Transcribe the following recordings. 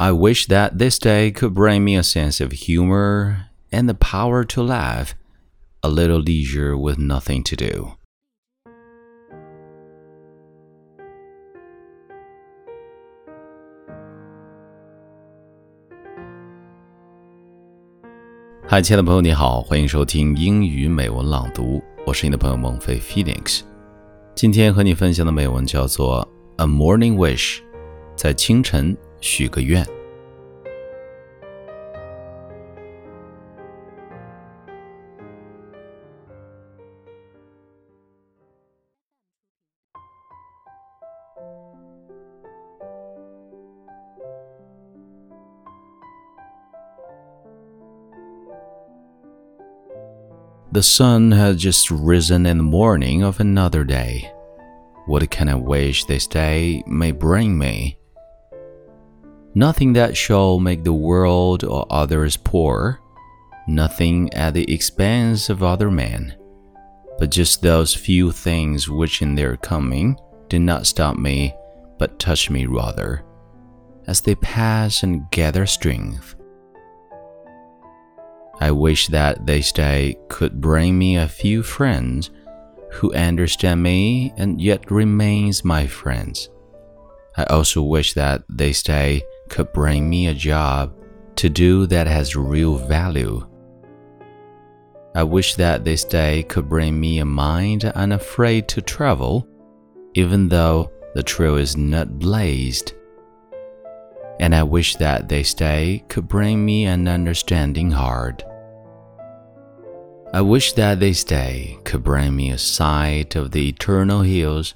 I wish that this day could bring me a sense of humor and the power to laugh, a little leisure with nothing to do. 嗨，亲爱的朋友，你好，欢迎收听英语美文朗读，我是你的朋友孟飞 Phoenix。今天和你分享的美文叫做《A Morning Wish》，在清晨许个愿。The sun has just risen in the morning of another day. What can I wish this day may bring me? Nothing that shall make the world or others poor, nothing at the expense of other men, but just those few things which in their coming did not stop me, but touch me rather, as they pass and gather strength I wish that this day could bring me a few friends who understand me and yet remains my friends. I also wish that this day could bring me a job to do that has real value. I wish that this day could bring me a mind unafraid to travel, even though the trail is not blazed. And I wish that this day could bring me an understanding heart. I wish that this day could bring me a sight of the eternal hills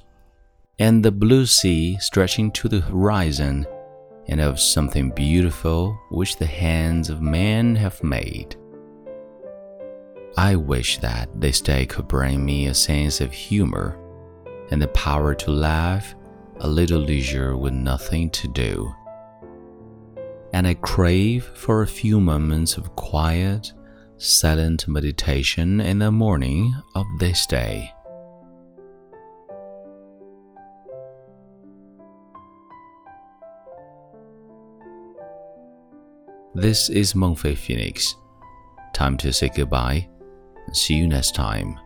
and the blue sea stretching to the horizon, and of something beautiful which the hands of man have made. I wish that this day could bring me a sense of humor and the power to laugh, a little leisure with nothing to do. And I crave for a few moments of quiet silent meditation in the morning of this day. This is Mengfei Phoenix. Time to say goodbye. See you next time.